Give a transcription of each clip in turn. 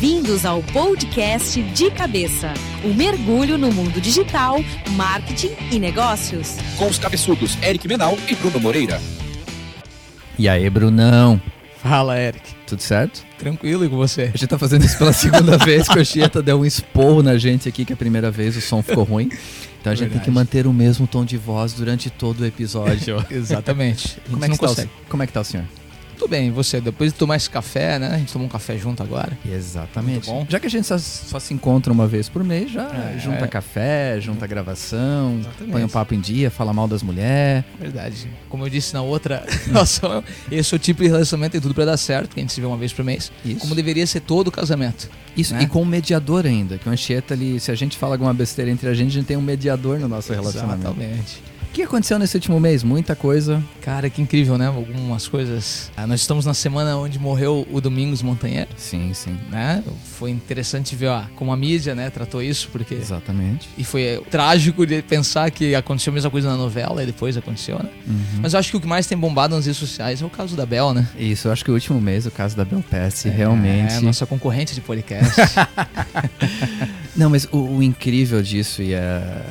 Bem-vindos ao podcast De Cabeça o um mergulho no mundo digital, marketing e negócios. Com os cabeçudos Eric Menal e Bruno Moreira. E aí, Brunão? Fala, Eric. Tudo certo? Tranquilo e com você? A gente tá fazendo isso pela segunda vez que o Chieta deu um esporro na gente aqui, que a primeira vez o som ficou ruim. Então a gente Verdade. tem que manter o mesmo tom de voz durante todo o episódio. Exatamente. Como é, que tá o, como é que tá o senhor? Tudo bem, você, depois de tomar esse café, né? A gente tomou um café junto agora. Exatamente. bom. Já que a gente só, só se encontra uma vez por mês, já é, junta é. café, junta gravação, Exatamente. põe um papo em dia, fala mal das mulheres. Verdade. Como eu disse na outra relação, esse é o tipo de relacionamento tem tudo para dar certo, que a gente se vê uma vez por mês. Isso. Como deveria ser todo o casamento. Isso, né? e com um mediador ainda, que o Anchieta ali, se a gente fala alguma besteira entre a gente, a gente tem um mediador no nosso relacionamento. Exatamente. O que aconteceu nesse último mês? Muita coisa. Cara, que incrível, né? Algumas coisas. Ah, nós estamos na semana onde morreu o Domingos Montanheiro. Sim, sim. Né? Foi interessante ver ó, como a mídia né, tratou isso, porque. Exatamente. E foi é, trágico de pensar que aconteceu a mesma coisa na novela e depois aconteceu, né? Uhum. Mas eu acho que o que mais tem bombado nas redes sociais é o caso da Bel, né? Isso, eu acho que o último mês, o caso da Bel Pesce, é, realmente. É, nossa concorrente de podcast. Não, mas o, o, incrível disso, e uh,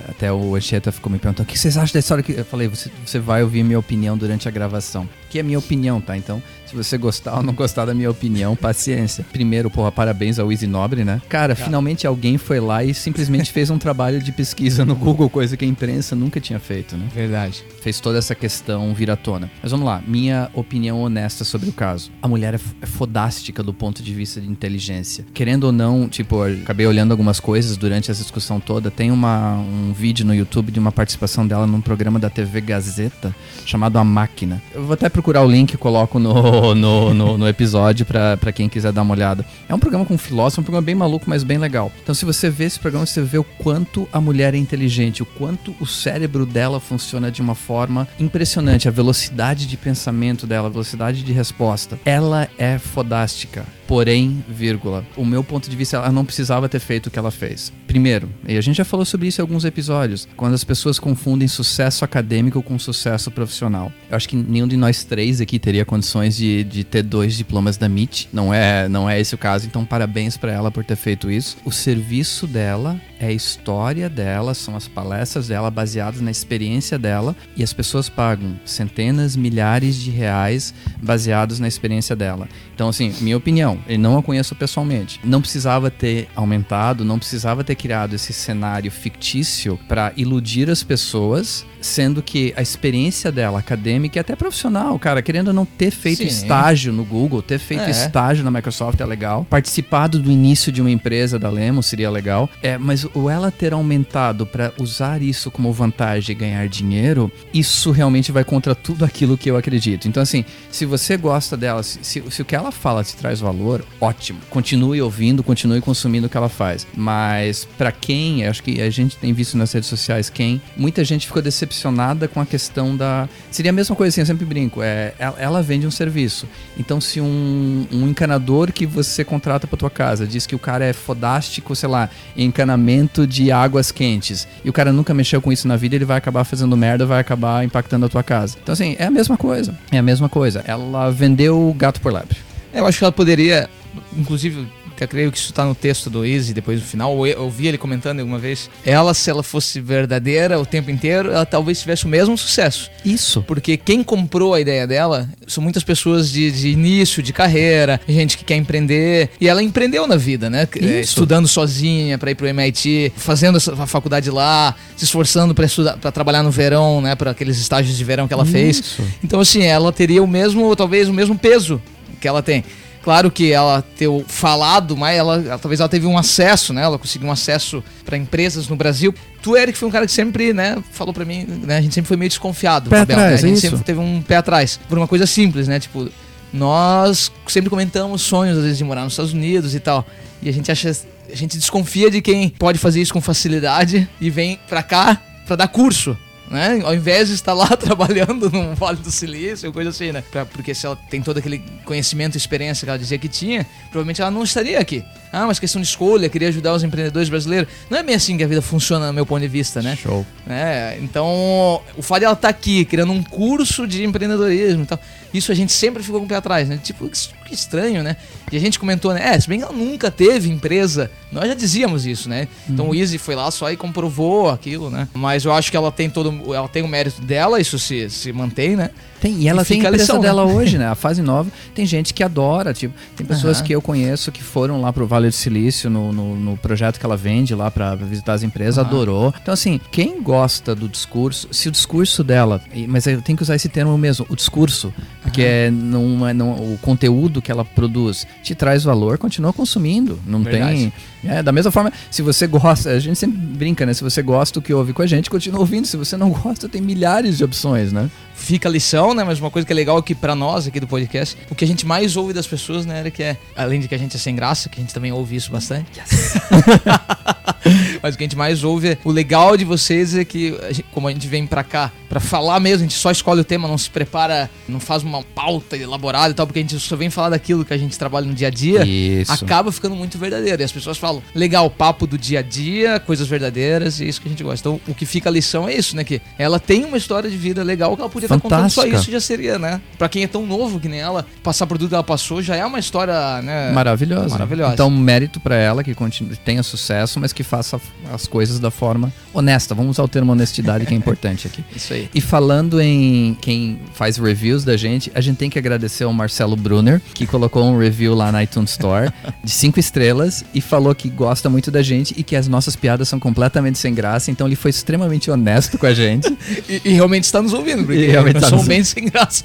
até o Anchieta ficou me perguntando: o que vocês acham da história? Que... Eu falei: você, você vai ouvir minha opinião durante a gravação. Que é minha opinião, tá? Então, se você gostar ou não gostar da minha opinião, paciência. Primeiro, porra, parabéns ao Easy Nobre, né? Cara, finalmente alguém foi lá e simplesmente fez um trabalho de pesquisa no Google, coisa que a imprensa nunca tinha feito, né? Verdade. Fez toda essa questão vir à tona. Mas vamos lá, minha opinião honesta sobre o caso. A mulher é, é fodástica do ponto de vista de inteligência. Querendo ou não, tipo, acabei olhando algumas coisas coisas durante essa discussão toda. Tem uma, um vídeo no YouTube de uma participação dela num programa da TV Gazeta chamado A Máquina. Eu vou até procurar o link e coloco no, no, no, no episódio para quem quiser dar uma olhada. É um programa com filósofo, um programa bem maluco, mas bem legal. Então, se você vê esse programa, você vê o quanto a mulher é inteligente, o quanto o cérebro dela funciona de uma forma impressionante, a velocidade de pensamento dela, a velocidade de resposta. Ela é fodástica. Porém, vírgula, o meu ponto de vista, ela não precisava ter feito o que ela fez. Primeiro, e a gente já falou sobre isso em alguns episódios, quando as pessoas confundem sucesso acadêmico com sucesso profissional. Eu acho que nenhum de nós três aqui teria condições de, de ter dois diplomas da MIT. Não é, não é esse o caso, então parabéns para ela por ter feito isso. O serviço dela é a história dela, são as palestras dela baseadas na experiência dela e as pessoas pagam centenas, milhares de reais baseados na experiência dela. Então, assim, minha opinião, eu não a conheço pessoalmente. Não precisava ter aumentado, não precisava ter criado esse cenário fictício para iludir as pessoas sendo que a experiência dela acadêmica e até profissional, cara, querendo não ter feito Sim. estágio no Google, ter feito é. estágio na Microsoft é legal, participado do início de uma empresa da Lemo seria legal, é, mas o ela ter aumentado para usar isso como vantagem e ganhar dinheiro, isso realmente vai contra tudo aquilo que eu acredito. Então, assim, se você gosta dela, se, se, se o que ela fala te traz valor, ótimo. Continue ouvindo, continue consumindo o que ela faz. Mas para quem, acho que a gente tem visto nas redes sociais, quem, muita gente ficou decepcionada decepcionada com a questão da. Seria a mesma coisa assim, eu sempre brinco. É, ela vende um serviço. Então, se um, um encanador que você contrata para tua casa diz que o cara é fodástico, sei lá, em encanamento de águas quentes, e o cara nunca mexeu com isso na vida, ele vai acabar fazendo merda, vai acabar impactando a tua casa. Então, assim, é a mesma coisa. É a mesma coisa. Ela vendeu gato por lebre. Eu acho que ela poderia, inclusive, eu creio que isso está no texto do Easy, depois no final, eu ouvi ele comentando alguma vez. Ela, se ela fosse verdadeira o tempo inteiro, ela talvez tivesse o mesmo sucesso. Isso. Porque quem comprou a ideia dela são muitas pessoas de, de início, de carreira, gente que quer empreender. E ela empreendeu na vida, né? Isso. Estudando sozinha para ir pro MIT, fazendo a faculdade lá, se esforçando para estudar, para trabalhar no verão, né? Para aqueles estágios de verão que ela Isso. fez. Então, assim, ela teria o mesmo, talvez o mesmo peso que ela tem. Claro que ela ter falado, mas ela, ela, talvez ela teve um acesso, né? Ela conseguiu um acesso para empresas no Brasil. Tu, Eric, foi um cara que sempre, né, falou para mim, né? A gente sempre foi meio desconfiado. Pé Abel, atrás, né? A gente é sempre teve um pé atrás. Por uma coisa simples, né? Tipo, nós sempre comentamos sonhos, às vezes, de morar nos Estados Unidos e tal. E a gente acha. A gente desconfia de quem pode fazer isso com facilidade e vem pra cá pra dar curso né? Ao invés de estar lá trabalhando no Vale do Silício, coisa assim, né? Pra, porque se ela tem todo aquele conhecimento e experiência que ela dizia que tinha, provavelmente ela não estaria aqui. Ah, mas questão de escolha, queria ajudar os empreendedores brasileiros. Não é bem assim que a vida funciona, do meu ponto de vista, né? Show. É, então, o fato de ela estar tá aqui, criando um curso de empreendedorismo e tal, isso a gente sempre ficou com o pé atrás, né? Tipo, que estranho, né? E a gente comentou, né? É, se bem que ela nunca teve empresa, nós já dizíamos isso, né? Então uhum. o Easy foi lá só e comprovou aquilo, né? Mas eu acho que ela tem todo. Ela tem o mérito dela, isso se, se mantém, né? Tem, e ela e tem a empresa lição, dela né? hoje, né? A fase nova. Tem gente que adora, tipo, tem pessoas uhum. que eu conheço que foram lá pro Vale do Silício no, no, no projeto que ela vende lá para visitar as empresas, uhum. adorou. Então, assim, quem gosta do discurso, se o discurso dela, mas eu tenho que usar esse termo mesmo, o discurso, porque uhum. é, não, é, não, o conteúdo que ela produz te traz valor, continua consumindo. Não Verdade. tem. É, da mesma forma, se você gosta, a gente sempre brinca, né? Se você gosta do que ouve com a gente, continua ouvindo. Se você não gosta, tem milhares de opções, né? Fica a lição, né? Mas uma coisa que é legal aqui para nós aqui do podcast, o que a gente mais ouve das pessoas, né, Eric, é além de que a gente é sem graça, que a gente também ouve isso bastante. Yes. Mas o que a gente mais ouve é o legal de vocês é que, como a gente vem pra cá pra falar mesmo, a gente só escolhe o tema, não se prepara, não faz uma pauta elaborada e tal, porque a gente só vem falar daquilo que a gente trabalha no dia a dia, isso. acaba ficando muito verdadeiro. E as pessoas falam, legal, papo do dia a dia, coisas verdadeiras, e é isso que a gente gosta. Então, o que fica a lição é isso, né? Que ela tem uma história de vida legal que ela podia estar contando só isso já seria, né? Pra quem é tão novo que nem ela, passar por tudo que ela passou já é uma história, né? Maravilhosa. Maravilhosa. Então, mérito para ela que continue, tenha sucesso, mas que faça as coisas da forma honesta. Vamos usar o termo honestidade que é importante aqui. Isso aí. E falando em quem faz reviews da gente, a gente tem que agradecer ao Marcelo Brunner, que colocou um review lá na iTunes Store de cinco estrelas e falou que gosta muito da gente e que as nossas piadas são completamente sem graça. Então ele foi extremamente honesto com a gente. e, e, realmente está nos ouvindo, porque e realmente tá são bem sem graça.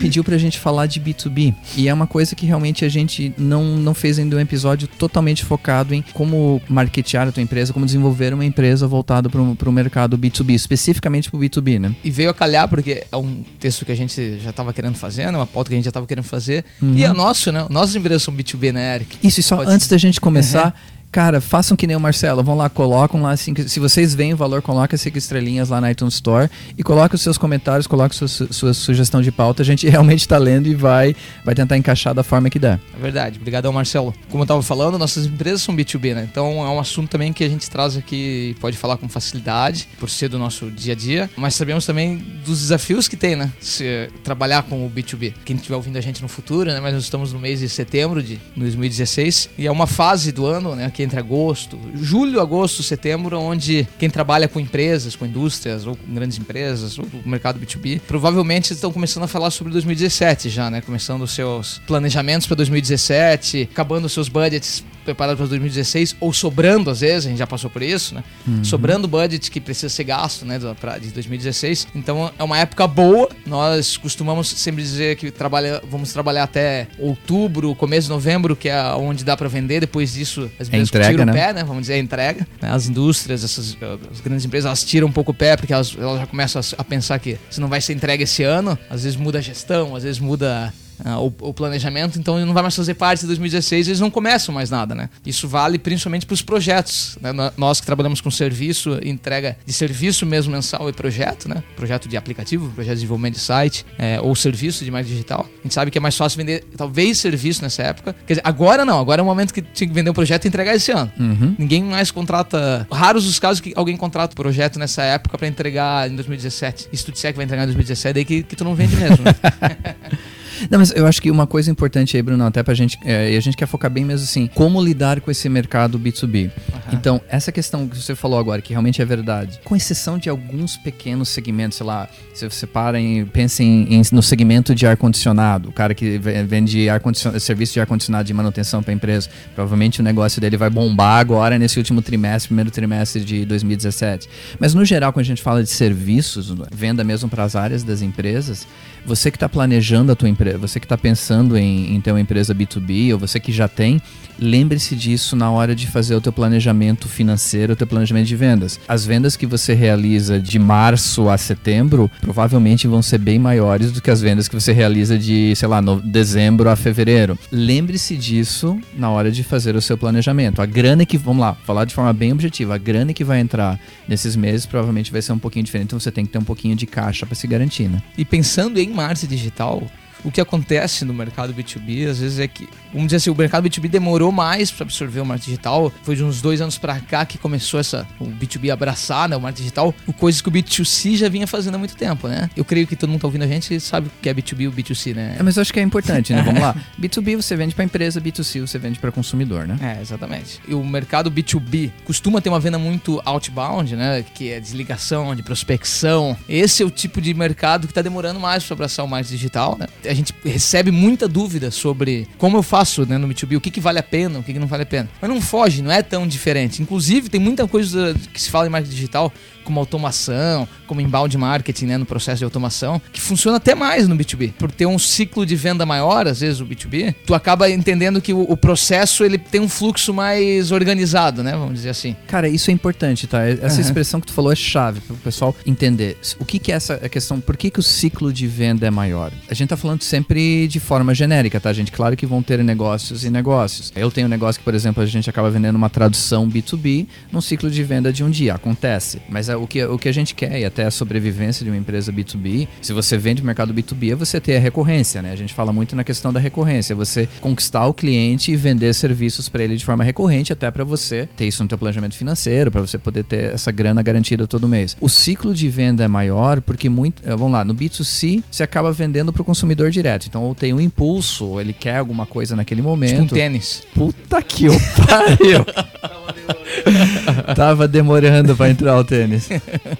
Pediu pra gente falar de B2B. E é uma coisa que realmente a gente não, não fez ainda um episódio totalmente focado em como marketear a tua empresa, como desenvolver uma empresa voltada para o mercado B2B, especificamente para o B2B, né? E veio a calhar porque é um texto que a gente já estava querendo fazer, né? uma pauta que a gente já estava querendo fazer. Uhum. E é nosso, né? Nossas empresas são B2B, né, Eric? Isso, e só Pode antes ser. da gente começar, uhum Cara, façam que nem o Marcelo, vão lá, colocam lá, cinco, se vocês veem o valor, coloca cinco estrelinhas lá na iTunes Store e coloca os seus comentários, coloca sua, sua sugestão de pauta, a gente realmente está lendo e vai, vai tentar encaixar da forma que dá. É verdade, obrigado Marcelo. Como eu estava falando, nossas empresas são B2B, né? Então é um assunto também que a gente traz aqui, pode falar com facilidade, por ser do nosso dia a dia, mas sabemos também dos desafios que tem, né? Se trabalhar com o B2B. Quem estiver ouvindo a gente no futuro, né? Mas nós estamos no mês de setembro de 2016 e é uma fase do ano, né? Que entre agosto, julho, agosto, setembro, onde quem trabalha com empresas, com indústrias ou com grandes empresas, ou com mercado B2B, provavelmente estão começando a falar sobre 2017 já, né? Começando os seus planejamentos para 2017, acabando os seus budgets preparado para 2016, ou sobrando às vezes, a gente já passou por isso, né? Uhum. Sobrando budget que precisa ser gasto, né, pra, de 2016. Então é uma época boa. Nós costumamos sempre dizer que trabalha, vamos trabalhar até outubro, começo de novembro, que é onde dá para vender. Depois disso, as empresas é entrega, tiram né? o pé, né? Vamos dizer, a entrega. Né? As indústrias, essas as grandes empresas, elas tiram um pouco o pé porque elas, elas já começam a, a pensar que se não vai ser entregue esse ano, às vezes muda a gestão, às vezes muda uh, o, o, planejamento, então ele não vai mais fazer parte de 2016, eles não começam mais nada, né? Isso vale principalmente para os projetos. Né? Nós que trabalhamos com serviço, entrega de serviço mesmo mensal e projeto, né? Projeto de aplicativo, projeto de desenvolvimento de site, é, ou serviço de marketing digital. A gente sabe que é mais fácil vender, talvez, serviço nessa época. Quer dizer, agora não, agora é o momento que tinha que vender um projeto e entregar esse ano. Uhum. Ninguém mais contrata. Raros os casos que alguém contrata o projeto nessa época para entregar em 2017. E se tu disser que vai entregar em 2017, é daí que, que tu não vende mesmo. Né? Não, mas eu acho que uma coisa importante aí, Bruno, até pra gente, é, e a gente quer focar bem mesmo assim, como lidar com esse mercado B2B. Uhum. Então, essa questão que você falou agora, que realmente é verdade, com exceção de alguns pequenos segmentos, sei lá, se você para e pensa em, em, no segmento de ar-condicionado, o cara que vende ar serviço de ar-condicionado de manutenção para empresa, provavelmente o negócio dele vai bombar agora nesse último trimestre, primeiro trimestre de 2017. Mas no geral, quando a gente fala de serviços, venda mesmo para as áreas das empresas, você que está planejando a tua empresa, você que está pensando em, em ter uma empresa B2B ou você que já tem, lembre-se disso na hora de fazer o teu planejamento financeiro, o teu planejamento de vendas. As vendas que você realiza de março a setembro provavelmente vão ser bem maiores do que as vendas que você realiza de, sei lá, no dezembro a fevereiro. Lembre-se disso na hora de fazer o seu planejamento. A grana que, vamos lá, falar de forma bem objetiva, a grana que vai entrar nesses meses provavelmente vai ser um pouquinho diferente, então você tem que ter um pouquinho de caixa para se garantir, né? E pensando em marketing digital, O que acontece no mercado B2B, às vezes, é que, vamos dizer assim, o mercado B2B demorou mais para absorver o marketing digital. Foi de uns dois anos para cá que começou essa, o B2B abraçar né, o marketing digital, coisas que o B2C já vinha fazendo há muito tempo, né? Eu creio que todo mundo tá ouvindo a gente sabe o que é B2B e o B2C, né? É, mas eu acho que é importante, né? Vamos lá. B2B você vende para empresa, B2C você vende para consumidor, né? É, exatamente. E o mercado B2B costuma ter uma venda muito outbound, né? Que é desligação, de prospecção. Esse é o tipo de mercado que está demorando mais para abraçar o marketing digital, né? A gente recebe muita dúvida sobre como eu faço né, no B2B, o que, que vale a pena, o que, que não vale a pena. Mas não foge, não é tão diferente. Inclusive, tem muita coisa que se fala em marketing digital como automação, como inbound marketing, né, no processo de automação, que funciona até mais no B2B. Por ter um ciclo de venda maior, às vezes o B2B, tu acaba entendendo que o, o processo ele tem um fluxo mais organizado, né, vamos dizer assim. Cara, isso é importante, tá? Essa uhum. expressão que tu falou é chave para o pessoal entender. O que que é essa questão, por que que o ciclo de venda é maior? A gente tá falando sempre de forma genérica, tá, gente? Claro que vão ter negócios e negócios. Eu tenho um negócio que, por exemplo, a gente acaba vendendo uma tradução B2B num ciclo de venda de um dia, acontece. Mas o que, o que a gente quer, e até a sobrevivência de uma empresa B2B, se você vende no mercado B2B, é você ter a recorrência, né? A gente fala muito na questão da recorrência, é você conquistar o cliente e vender serviços para ele de forma recorrente, até para você ter isso no teu planejamento financeiro, para você poder ter essa grana garantida todo mês. O ciclo de venda é maior porque muito, eh, vamos lá, no B2C você acaba vendendo para o consumidor direto. Então, ou tem um impulso, ou ele quer alguma coisa naquele momento. Tipo um tênis. Puta que o pariu. Tava demorando para entrar o tênis.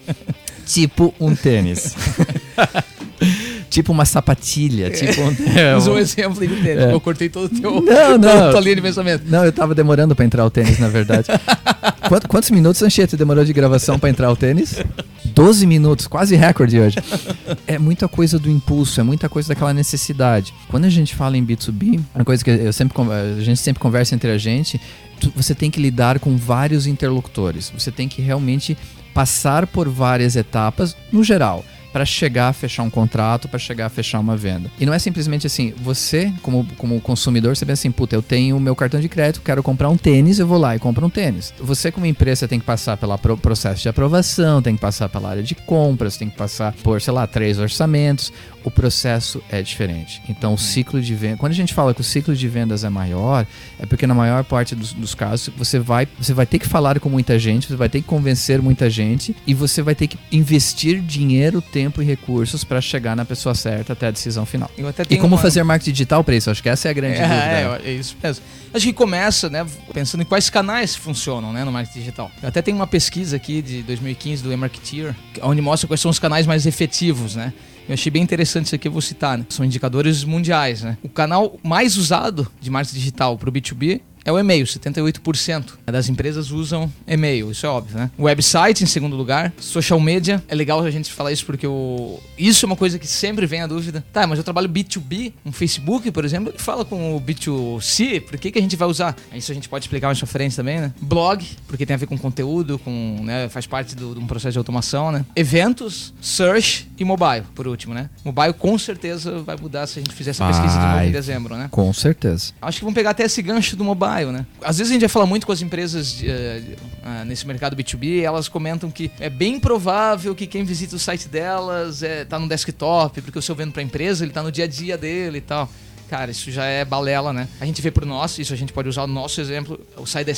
tipo um tênis. tipo uma sapatilha, tipo um... É, um exemplo de tênis. É. Eu cortei todo o teu não, não. tua linha de pensamento. Não, eu tava demorando para entrar o tênis, na verdade. Quantos, quantos minutos, Anchieta, demorou de gravação para entrar o tênis? 12 minutos, quase recorde hoje. É muita coisa do impulso, é muita coisa daquela necessidade. Quando a gente fala em B2B, uma coisa que eu sempre, a gente sempre conversa entre a gente, você tem que lidar com vários interlocutores. Você tem que realmente passar por várias etapas, no geral para chegar a fechar um contrato, para chegar a fechar uma venda. E não é simplesmente assim, você, como, como consumidor, você pensa assim, puta, eu tenho meu cartão de crédito, quero comprar um tênis, eu vou lá e compro um tênis. Você, como empresa, tem que passar pelo processo de aprovação, tem que passar pela área de compras, tem que passar por, sei lá, três orçamentos o processo é diferente. Então, o uhum. ciclo de venda. Quando a gente fala que o ciclo de vendas é maior, é porque na maior parte dos, dos, casos você vai, você vai ter que falar com muita gente, você vai ter que convencer muita gente e você vai ter que investir dinheiro, tempo e recursos para chegar na pessoa certa até a decisão final. e como uma... fazer marketing digital para isso? Acho que essa é a grande é, dúvida. É, é isso mesmo. Acho que começa, né, pensando em quais canais funcionam, né, no marketing digital. Eu até tem uma pesquisa aqui de 2015 do eMarketeer, onde mostra quais são os canais mais efetivos, né? Eu achei bem interessante isso aqui, eu vou citar, né? São indicadores mundiais, né? O canal mais usado de marketing digital para o B2B é o e-mail. 78% das empresas usam e-mail, isso é óbvio, né? Website, em segundo lugar. Social media. É legal a gente falar isso porque o... isso é uma coisa que sempre vem a dúvida. Tá, mas eu trabalho B2B, um Facebook, por exemplo, que fala com o B2C, por que, que a gente vai usar? Isso a gente pode explicar mais pra frente também, né? Blog, porque tem a ver com conteúdo, com, né, faz parte do, de um processo de automação, né? Eventos, search e mobile, por último, né? Mobile com certeza vai mudar se a gente fizer essa pesquisa de novo em dezembro, né? Com certeza. Acho que vamos pegar até esse gancho do mobile né? Às vezes a gente vai falar muito com as empresas de, uh, nesse mercado B2B, elas comentam que é bem provável que quem visita o site delas é, tá no desktop, porque o seu vendo para a empresa, ele tá no dia a dia dele e tal. Cara, isso já é balela, né? A gente vê pro nosso, isso a gente pode usar o nosso exemplo, o site da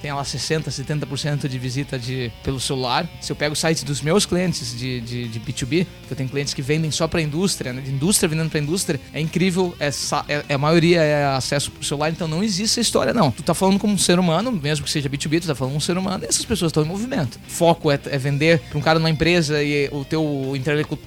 Tem lá 60%, 70% de visita de, pelo celular. Se eu pego o site dos meus clientes de, de, de B2B, que eu tenho clientes que vendem só para indústria, né? de indústria vendendo para indústria, é incrível, é, é, a maioria é acesso pro celular, então não existe essa história, não. Tu tá falando como um ser humano, mesmo que seja B2B, tu tá falando um ser humano, e essas pessoas estão em movimento. Foco é, é vender para um cara numa empresa e o teu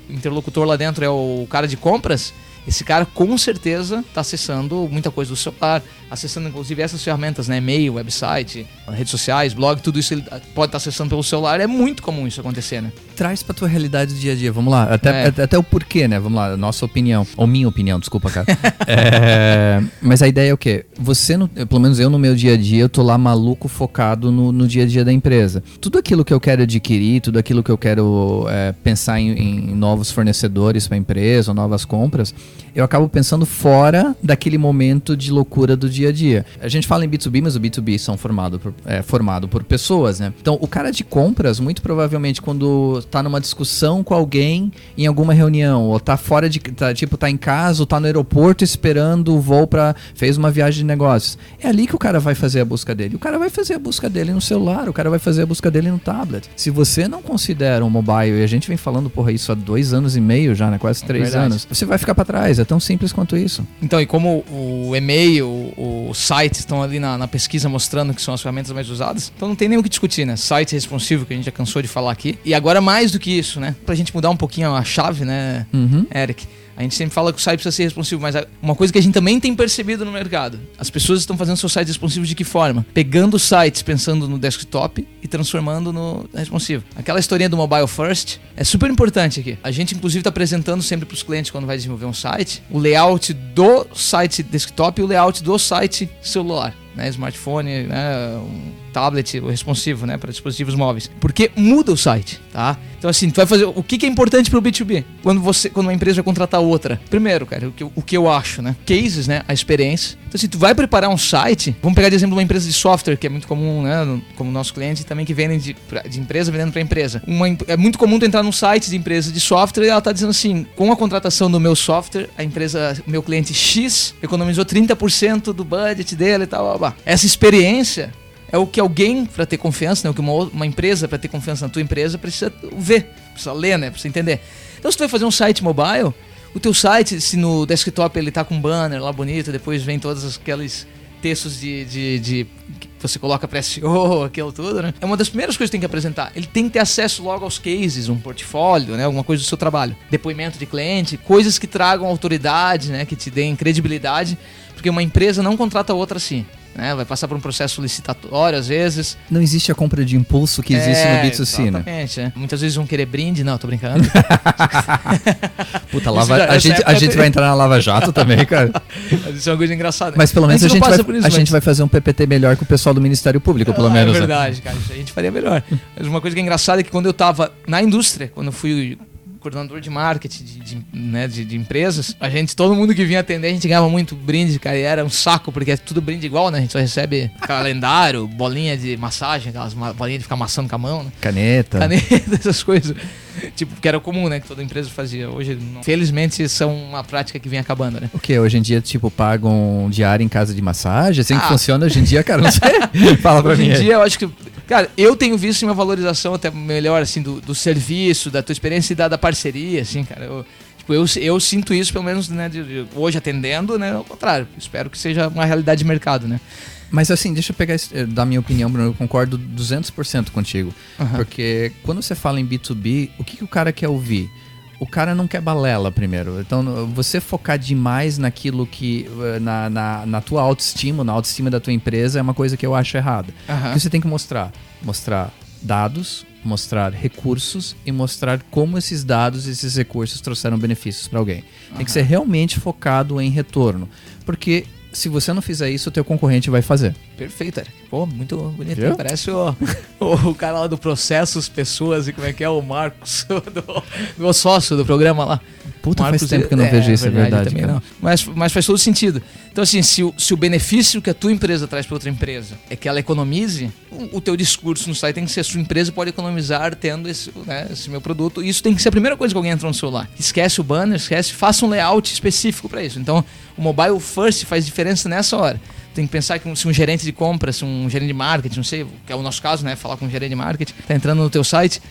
interlocutor lá dentro é o cara de compras esse cara com certeza está acessando muita coisa do celular, acessando inclusive essas ferramentas, né? E-mail, website, redes sociais, blog, tudo isso ele pode estar tá acessando pelo celular. É muito comum isso acontecer, né? Traz pra tua realidade do dia a dia, vamos lá. Até, é. até o porquê, né? Vamos lá, nossa opinião. Ou minha opinião, desculpa, cara. é, mas a ideia é o quê? Você, no, pelo menos eu no meu dia a dia, eu tô lá maluco focado no, no dia a dia da empresa. Tudo aquilo que eu quero adquirir, tudo aquilo que eu quero é, pensar em, em novos fornecedores para a empresa, ou novas compras, eu acabo pensando fora daquele momento de loucura do dia a dia. A gente fala em B2B, mas o B2B são formado por, é, formado por pessoas, né? Então, o cara de compras, muito provavelmente, quando tá numa discussão com alguém em alguma reunião, ou tá fora de. Tá, tipo, tá em casa, ou tá no aeroporto esperando o voo para fez uma viagem de negócios. É ali que o cara vai fazer a busca dele. O cara vai fazer a busca dele no celular, o cara vai fazer a busca dele no tablet. Se você não considera um mobile, e a gente vem falando, porra, isso há dois anos e meio já, né? Quase três É anos, você vai ficar para trás. É tão simples quanto isso. Então, e como o e-mail, o site estão ali na, na pesquisa mostrando que são as ferramentas mais usadas, então não tem nem o que discutir, né? Site responsivo, que a gente já cansou de falar aqui. E agora mais do que isso, né? Pra gente mudar um pouquinho a chave, né, Uhum. Eric? A gente sempre fala que o site precisa ser responsivo, mas uma coisa que a gente também tem percebido no mercado: as pessoas estão fazendo seus sites responsivos de que forma? Pegando sites pensando no desktop e transformando no responsivo. Aquela historinha do mobile first é super importante aqui. A gente, inclusive, está apresentando sempre para os clientes quando vai desenvolver um site o layout do site desktop e o layout do site celular. Né, smartphone, né, tablet, responsivo, né, para dispositivos móveis. Porque muda o site, tá? Então assim, tu vai fazer o que, que é importante para o B2B quando você, quando uma empresa vai contratar outra. Primeiro, cara, o que, o que eu acho, né? Cases, né, a experiência. Então assim, tu vai preparar um site, vamos pegar de exemplo uma empresa de software que é muito comum, né, no- como nosso cliente também que vendem de, pra- de empresa vendendo para empresa. Uma, é muito comum tu entrar num site de empresa de software e ela tá dizendo assim, com a contratação do meu software, a empresa, meu cliente X economizou 30% do budget dele e tal, blá, blá. Essa experiência é o que alguém, para ter confiança, né? o que uma, uma empresa, para ter confiança na tua empresa, precisa ver, precisa ler, né? Precisa entender. Então, se tu vai fazer um site mobile, o teu site, se no desktop ele tá com um banner lá bonito, depois vem todos aqueles textos de, de, de- que você coloca para SEO, aquilo tudo, né? É uma das primeiras coisas que tem que apresentar. Ele tem que ter acesso logo aos cases, um portfólio, né? Alguma coisa do seu trabalho. Depoimento de cliente, coisas que tragam autoridade, né? Que te deem credibilidade, porque uma empresa não contrata outra assim. Né? Vai passar por um processo licitatório às vezes. Não existe a compra de impulso que existe É, no B2C, né? Exatamente, é. Muitas vezes vão querer brinde, não, tô brincando. Puta, lava, já- a, gente, a época gente tem. vai entrar na Lava Jato também, cara. Mas Isso é uma coisa engraçada. Mas pelo menos a gente, passa vai, por isso, a gente vai fazer um PPT melhor que o pessoal do Ministério Público, pelo Ah, menos. É né? verdade, cara. Isso a gente faria melhor. Mas uma coisa que é engraçada é que quando eu tava na indústria, quando eu fui coordenador de marketing de, de, né, de, de empresas, a gente, todo mundo que vinha atender, a gente ganhava muito brinde, cara, e era um saco, porque é tudo brinde igual, né? A gente só recebe calendário, bolinha de massagem, aquelas bolinhas de ficar amassando com a mão, né? Caneta. Caneta, essas coisas. Tipo, que era comum, né? Que toda empresa fazia. Hoje, não. felizmente, são uma prática que vem acabando, né? O que? Hoje em dia, tipo, pagam diário em casa de massagem? Assim que Ah. funciona hoje em dia, cara? Não sei. Fala pra Hoje mim. em aí. dia, eu acho que. Cara, eu tenho visto uma valorização até melhor, assim, do, do serviço, da tua experiência e da, da parceria, assim, cara. Eu, tipo, eu, eu sinto isso, pelo menos, né, de- de- hoje atendendo, né? Ao contrário. Espero que seja uma realidade de mercado, né? Mas assim, deixa eu pegar, eh, dar minha opinião, Bruno. Eu concordo 200% contigo. Aham. Porque quando você fala em B2B, o que, que o cara quer ouvir? O cara não quer balela primeiro. Então, você focar demais naquilo que. eh, Na, na, na tua autoestima, na autoestima da tua empresa, é uma coisa que eu acho errada. Que você tem que mostrar? Mostrar dados, mostrar recursos e mostrar como esses dados e esses recursos trouxeram benefícios para alguém. Tem que ser realmente focado em retorno. Porque se você não fizer isso, o teu concorrente vai fazer. Perfeito, Eric. Pô, muito bonito. Viu? Parece o, o, o cara lá do Processos, Pessoas e como é que é o Marcos, do, meu sócio do programa lá. Puta, Marcos, faz tempo que eu não vejo isso, é verdade. não. Mas, mas faz todo sentido. Então, assim, se o, se o benefício que a tua empresa traz para outra empresa é que ela economize, o, o teu discurso no site tem que ser: a sua empresa pode economizar tendo esse, né, esse meu produto. E isso tem que ser a primeira coisa que alguém entra no celular. Esquece o banner, esquece, faça um layout específico para isso. Então, o mobile first faz diferença nessa hora. Tem que pensar que um- se um gerente de compras, se um gerente de marketing, não sei, que é o nosso caso, né? Falar com um gerente de marketing, tá entrando no teu site,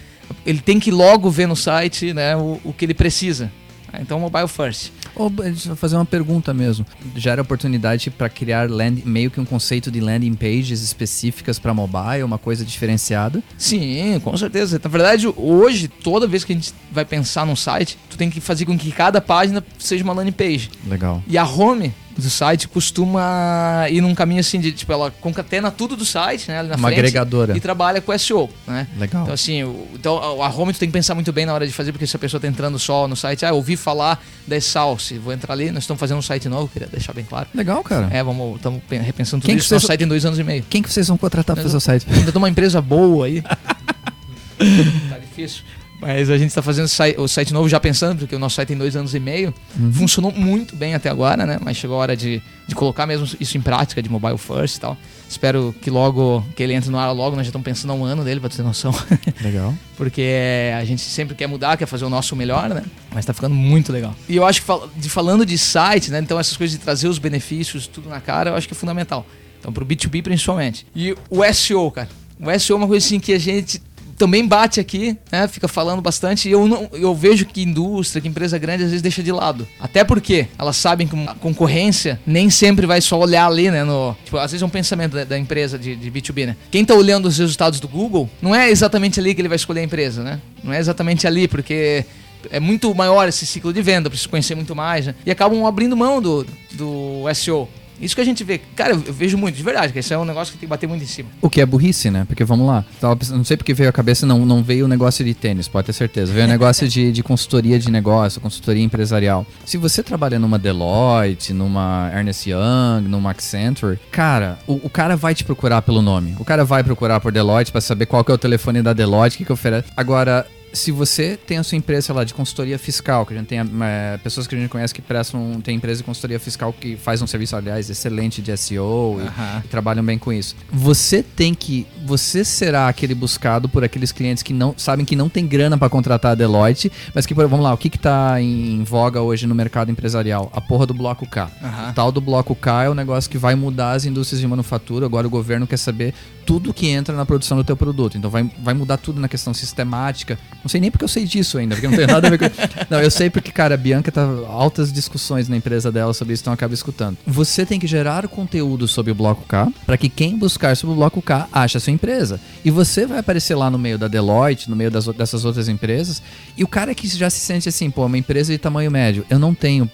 ele tem que logo ver no site né, o, o que ele precisa. Então, mobile first. Ou, eu fazer uma pergunta mesmo. Gera oportunidade para criar land, meio que um conceito de landing pages específicas para mobile, uma coisa diferenciada? Sim, com certeza. Na verdade, hoje, toda vez que a gente vai pensar num site, tu tem que fazer com que cada página seja uma landing page. Legal. E a home do site costuma ir num caminho assim de, tipo, ela concatena tudo do site, né, ali na Uma frente, agregadora. e trabalha com SEO, né? Legal. Então, assim, o- então, a home tu tem que pensar muito bem na hora de fazer, porque se a pessoa tá entrando só no site, ah, eu ouvi falar da Salse, vou entrar ali, nós estamos fazendo um site novo, queria deixar bem claro. Legal, cara. É, vamos, estamos repensando tudo Quem que isso, nosso vocês- site em dois anos e meio. Quem que vocês vão contratar para fazer o site? Ainda tem uma empresa boa aí. tá difícil. Mas a gente está fazendo o site novo já pensando, porque o nosso site tem dois anos e meio. Uhum. Funcionou muito bem até agora, né? Mas chegou a hora de, de colocar mesmo isso em prática, de mobile first e tal. Espero que logo, que ele entre no ar logo, nós já estamos pensando há um ano dele, pra ter noção. Legal. porque a gente sempre quer mudar, quer fazer o nosso melhor, né? Mas tá ficando muito legal. E eu acho que de, falando de site, né? Então essas coisas de trazer os benefícios, tudo na cara, eu acho que é fundamental. Então pro B2B principalmente. E o SEO, cara. O SEO é uma coisa assim que a gente também bate aqui, né? Fica falando bastante. E eu, não, eu vejo que indústria, que empresa grande, às vezes deixa de lado. Até porque elas sabem que a concorrência nem sempre vai só olhar ali, né? No, tipo, às vezes é um pensamento da, da empresa de, de, B2B, né? Quem tá olhando os resultados do Google, não é exatamente ali que ele vai escolher a empresa, né? Não é exatamente ali, porque é muito maior esse ciclo de venda, precisa conhecer muito mais, né? E acabam abrindo mão do, do SEO. Isso que a gente vê. Cara, eu vejo muito, de verdade, que esse é um negócio que tem que bater muito em cima. O que é burrice, né? Porque vamos lá. não sei porque veio a cabeça, não, não veio o negócio de tênis, pode ter certeza. Veio o negócio de, de consultoria de negócio, consultoria empresarial. Se você trabalha numa Deloitte, numa Ernest Young, numa Accenture, cara, o, o cara vai te procurar pelo nome. O cara vai procurar por Deloitte para saber qual que é o telefone da Deloitte, o que, que oferece. Agora, se você tem a sua empresa, sei lá, de consultoria fiscal, que a gente tem é, pessoas que a gente conhece que prestam, tem empresa de consultoria fiscal que faz um serviço, aliás, excelente de SEO e, e, trabalham bem com isso. Você tem que, você será aquele buscado por aqueles clientes que não sabem que não tem grana para contratar a Deloitte, mas que, vamos lá, o que que tá em voga hoje no mercado empresarial? A porra do bloco K. Uhum. O tal do bloco K é o negócio que vai mudar as indústrias de manufatura. Agora o governo quer saber tudo que entra na produção do teu produto. Então vai, vai mudar tudo na questão sistemática. Não sei nem porque eu sei disso ainda, porque não tem nada a ver com. Não, eu sei porque, cara, a Bianca tá altas discussões na empresa dela sobre isso, então acaba escutando. Você tem que gerar conteúdo sobre o bloco K para que quem buscar sobre o bloco K ache a sua empresa. E você vai aparecer lá no meio da Deloitte, no meio das, dessas outras empresas, e o cara que já se sente assim, pô, uma empresa de tamanho médio, eu não tenho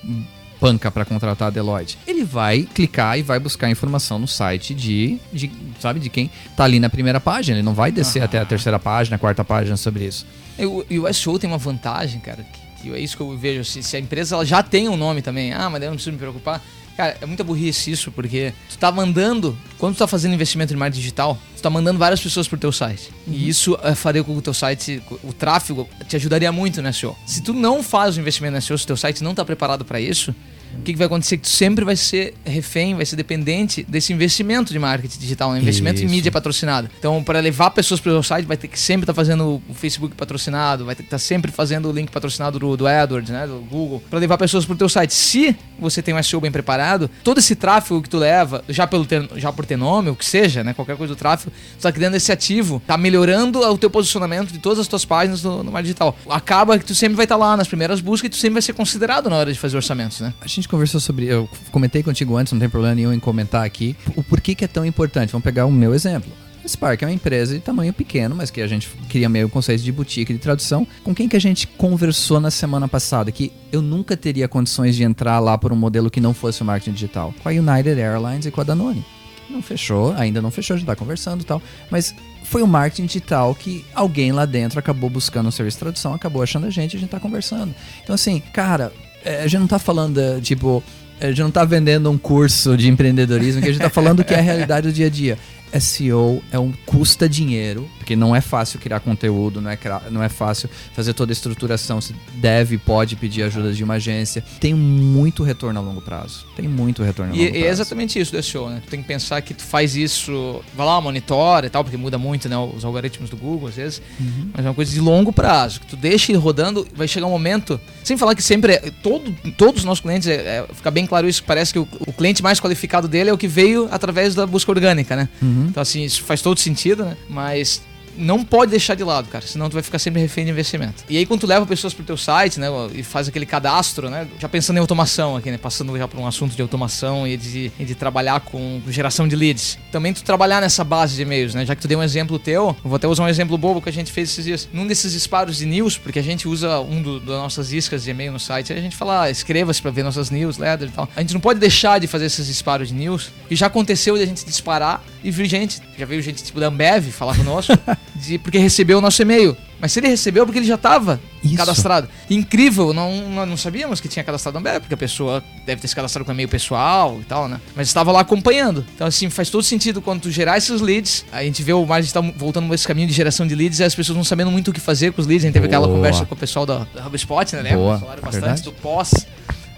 panca para contratar a Deloitte. Ele vai clicar e vai buscar informação no site de, de sabe, de quem tá ali na primeira página. Ele não vai descer até a terceira página, a quarta página sobre isso. E o, SEO tem uma vantagem, cara, que, é isso que eu vejo. Se, se, a empresa ela já tem um nome também, ah, mas eu não preciso me preocupar. Cara, é muita burrice isso, porque tu tá mandando, quando tu tá fazendo investimento em marketing digital, tu tá mandando várias pessoas pro teu site. Uhum. E isso é, faria com que o teu site, o tráfego, te ajudaria muito no SEO. Se tu não faz o investimento no SEO, se o teu site não tá preparado para isso, o que, que, vai acontecer? Que tu sempre vai ser refém, vai ser dependente desse investimento de marketing digital, um investimento Isso. em mídia patrocinada. Então, para levar pessoas para o site, vai ter que sempre estar tá fazendo o Facebook patrocinado, vai ter que estar tá sempre fazendo o link patrocinado do, do AdWords, né, do Google, para levar pessoas para o teu site. Se você tem um SEO bem preparado, todo esse tráfego que tu leva, já, pelo ter, já por ter nome, o que seja, né, qualquer coisa do tráfego, tu tá criando esse ativo, tá melhorando o teu posicionamento de todas as tuas páginas no, no marketing digital. Acaba que tu sempre vai estar tá lá nas primeiras buscas e tu sempre vai ser considerado na hora de fazer orçamentos, né? A gente conversou sobre. Eu comentei contigo antes, não tem problema nenhum em comentar aqui. O porquê que é tão importante. Vamos pegar o meu exemplo. Spark é uma empresa de tamanho pequeno, mas que a gente cria meio conceito de boutique de tradução. Com quem que a gente conversou na semana passada? Que eu nunca teria condições de entrar lá por um modelo que não fosse o marketing digital. Com a United Airlines e com a Danone. Não fechou, ainda não fechou, a gente tá conversando e tal. Mas foi o marketing digital que alguém lá dentro acabou buscando um serviço de tradução, acabou achando a gente a gente tá conversando. Então, assim, cara, a gente não tá falando, tipo, a gente não tá vendendo um curso de empreendedorismo, que a gente tá falando que é a realidade do dia a dia. SEO é um custa dinheiro, porque não é fácil criar conteúdo, não é, não é fácil fazer toda a estruturação. Você deve, pode pedir ajuda de uma agência. Tem muito retorno a longo prazo. Tem muito retorno a longo e, prazo. E é exatamente isso do SEO, né? Tu tem que pensar que tu faz isso, vai lá, monitora e tal, porque muda muito, né? Os algoritmos do Google, às vezes. Uhum. Mas é uma coisa de longo prazo, que tu deixa ele rodando, vai chegar um momento. Sem falar que sempre é, todo, todos os nossos clientes, é, é, fica bem claro isso, parece que o, o, cliente mais qualificado dele é o que veio através da busca orgânica, né? Uhum. Uhum. Então, assim, isso faz todo sentido, né? Mas não pode deixar de lado, cara, senão tu vai ficar sempre refém de investimento. E aí quando tu leva pessoas pro teu site, né, e faz aquele cadastro, né, já pensando em automação aqui, né, passando já para um assunto de automação e de, e de trabalhar com geração de leads. Também tu trabalhar nessa base de e-mails, né, já que tu deu um exemplo teu, eu vou até usar um exemplo bobo que a gente fez esses dias. Num desses disparos de news, porque a gente usa um do, das nossas iscas de e-mail no site, a gente fala, ah, inscreva-se para ver nossas newsletters e tal. A gente não pode deixar de fazer esses disparos de news, e já aconteceu de a gente disparar e vir gente, já veio gente tipo da Ambev falar conosco, de porque recebeu o nosso e-mail. Mas se ele recebeu, é porque ele já estava cadastrado. Incrível, não, não, não sabíamos que tinha cadastrado Ambev, porque a pessoa deve ter se cadastrado com e-mail pessoal e tal, né? Mas estava lá acompanhando. Então, assim, faz todo sentido quando tu gerar esses leads. A gente vê o marketing tá voltando nesse caminho de geração de leads e as pessoas não sabendo muito o que fazer com os leads. A gente teve Boa. aquela conversa com o pessoal da, da HubSpot, né? Boa, Falaram é bastante verdade. do pós.